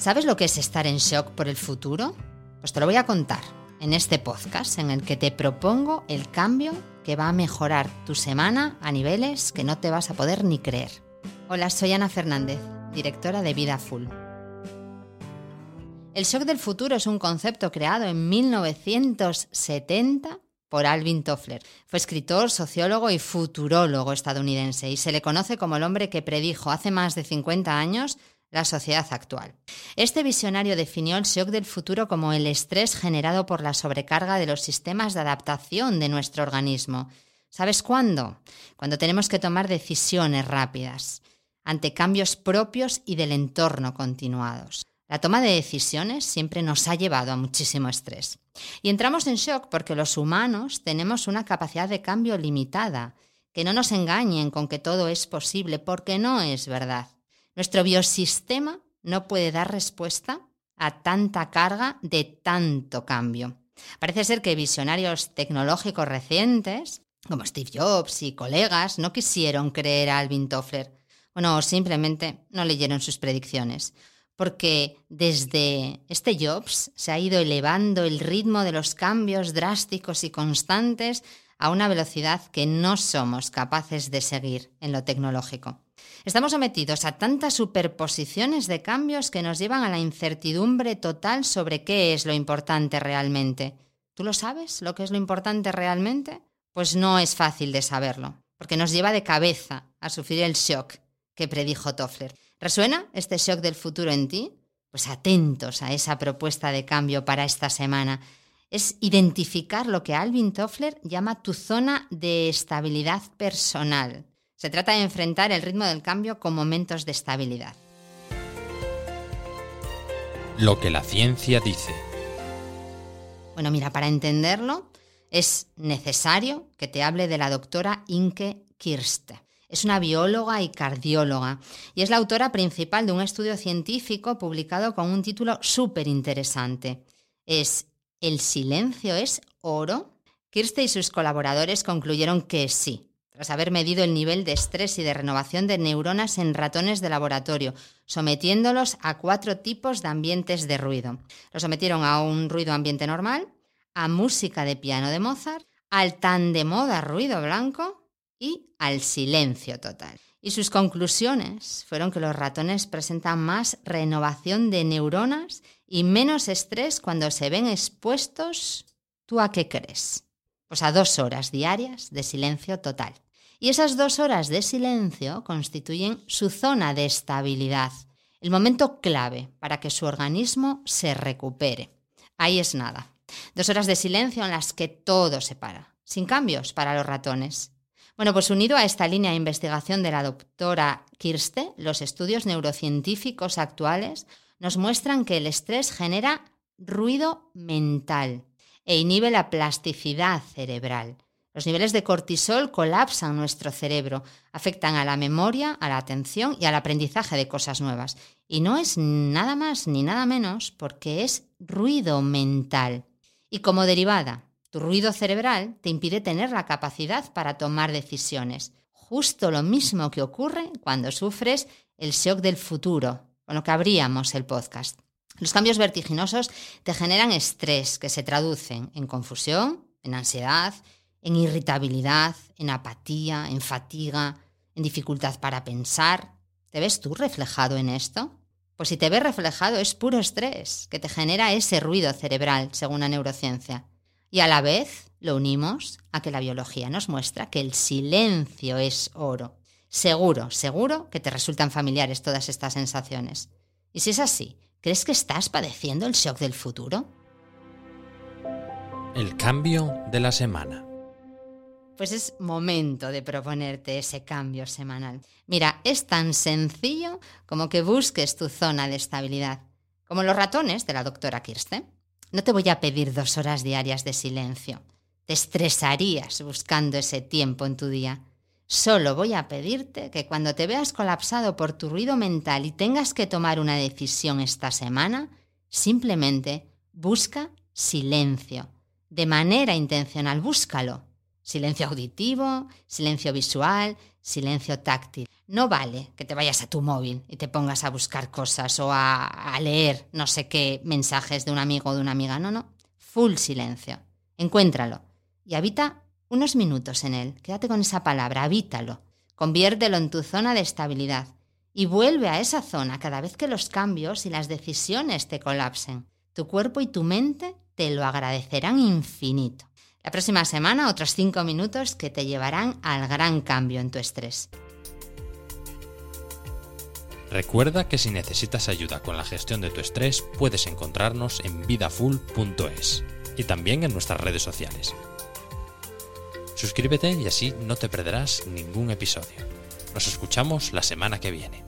¿Sabes lo que es estar en shock por el futuro? Pues te lo voy a contar en este podcast en el que te propongo el cambio que va a mejorar tu semana a niveles que no te vas a poder ni creer. Hola, soy Ana Fernández, directora de Vida Full. El shock del futuro es un concepto creado en 1970 por Alvin Toffler. Fue escritor, sociólogo y futurólogo estadounidense y se le conoce como el hombre que predijo hace más de 50 años la sociedad actual. Este visionario definió el shock del futuro como el estrés generado por la sobrecarga de los sistemas de adaptación de nuestro organismo. ¿Sabes cuándo? Cuando tenemos que tomar decisiones rápidas, ante cambios propios y del entorno continuados. La toma de decisiones siempre nos ha llevado a muchísimo estrés. Y entramos en shock porque los humanos tenemos una capacidad de cambio limitada. Que no nos engañen con que todo es posible, porque no es verdad. Nuestro biosistema no puede dar respuesta a tanta carga de tanto cambio. Parece ser que visionarios tecnológicos recientes, como Steve Jobs y colegas, no quisieron creer a Alvin Toffler. Bueno, simplemente no leyeron sus predicciones porque desde este Jobs se ha ido elevando el ritmo de los cambios drásticos y constantes a una velocidad que no somos capaces de seguir en lo tecnológico. Estamos sometidos a tantas superposiciones de cambios que nos llevan a la incertidumbre total sobre qué es lo importante realmente. ¿Tú lo sabes, lo que es lo importante realmente? Pues no es fácil de saberlo, porque nos lleva de cabeza a sufrir el shock que predijo Toffler. ¿Resuena este shock del futuro en ti? Pues atentos a esa propuesta de cambio para esta semana. Es identificar lo que Alvin Toffler llama tu zona de estabilidad personal. Se trata de enfrentar el ritmo del cambio con momentos de estabilidad. Lo que la ciencia dice. Bueno, mira, para entenderlo es necesario que te hable de la doctora Inke Kirste. Es una bióloga y cardióloga y es la autora principal de un estudio científico publicado con un título súper interesante. Es ¿El silencio es oro? Kirste y sus colaboradores concluyeron que sí, tras haber medido el nivel de estrés y de renovación de neuronas en ratones de laboratorio, sometiéndolos a cuatro tipos de ambientes de ruido. Los sometieron a un ruido ambiente normal, a música de piano de Mozart, al tan de moda ruido blanco y al silencio total. Y sus conclusiones fueron que los ratones presentan más renovación de neuronas y menos estrés cuando se ven expuestos. ¿Tú a qué crees? Pues a dos horas diarias de silencio total. Y esas dos horas de silencio constituyen su zona de estabilidad, el momento clave para que su organismo se recupere. Ahí es nada. Dos horas de silencio en las que todo se para, sin cambios para los ratones. Bueno, pues unido a esta línea de investigación de la doctora Kirste, los estudios neurocientíficos actuales nos muestran que el estrés genera ruido mental e inhibe la plasticidad cerebral. Los niveles de cortisol colapsan nuestro cerebro, afectan a la memoria, a la atención y al aprendizaje de cosas nuevas. Y no es nada más ni nada menos porque es ruido mental. Y como derivada tu ruido cerebral te impide tener la capacidad para tomar decisiones. Justo lo mismo que ocurre cuando sufres el shock del futuro, con lo que abríamos el podcast. Los cambios vertiginosos te generan estrés que se traducen en confusión, en ansiedad, en irritabilidad, en apatía, en fatiga, en dificultad para pensar. ¿Te ves tú reflejado en esto? Pues si te ves reflejado es puro estrés que te genera ese ruido cerebral, según la neurociencia. Y a la vez lo unimos a que la biología nos muestra que el silencio es oro. Seguro, seguro que te resultan familiares todas estas sensaciones. Y si es así, ¿crees que estás padeciendo el shock del futuro? El cambio de la semana. Pues es momento de proponerte ese cambio semanal. Mira, es tan sencillo como que busques tu zona de estabilidad, como los ratones de la doctora Kirsten. No te voy a pedir dos horas diarias de silencio. Te estresarías buscando ese tiempo en tu día. Solo voy a pedirte que cuando te veas colapsado por tu ruido mental y tengas que tomar una decisión esta semana, simplemente busca silencio. De manera intencional, búscalo. Silencio auditivo, silencio visual, silencio táctil. No vale que te vayas a tu móvil y te pongas a buscar cosas o a, leer no sé qué mensajes de un amigo o de una amiga. No, no. Full silencio. Encuéntralo y habita unos minutos en él. Quédate con esa palabra, habítalo. Conviértelo en tu zona de estabilidad y vuelve a esa zona cada vez que los cambios y las decisiones te colapsen. Tu cuerpo y tu mente te lo agradecerán infinito. La próxima semana otros 5 minutos que te llevarán al gran cambio en tu estrés. Recuerda que si necesitas ayuda con la gestión de tu estrés puedes encontrarnos en vidafull.es y también en nuestras redes sociales. Suscríbete y así no te perderás ningún episodio. Nos escuchamos la semana que viene.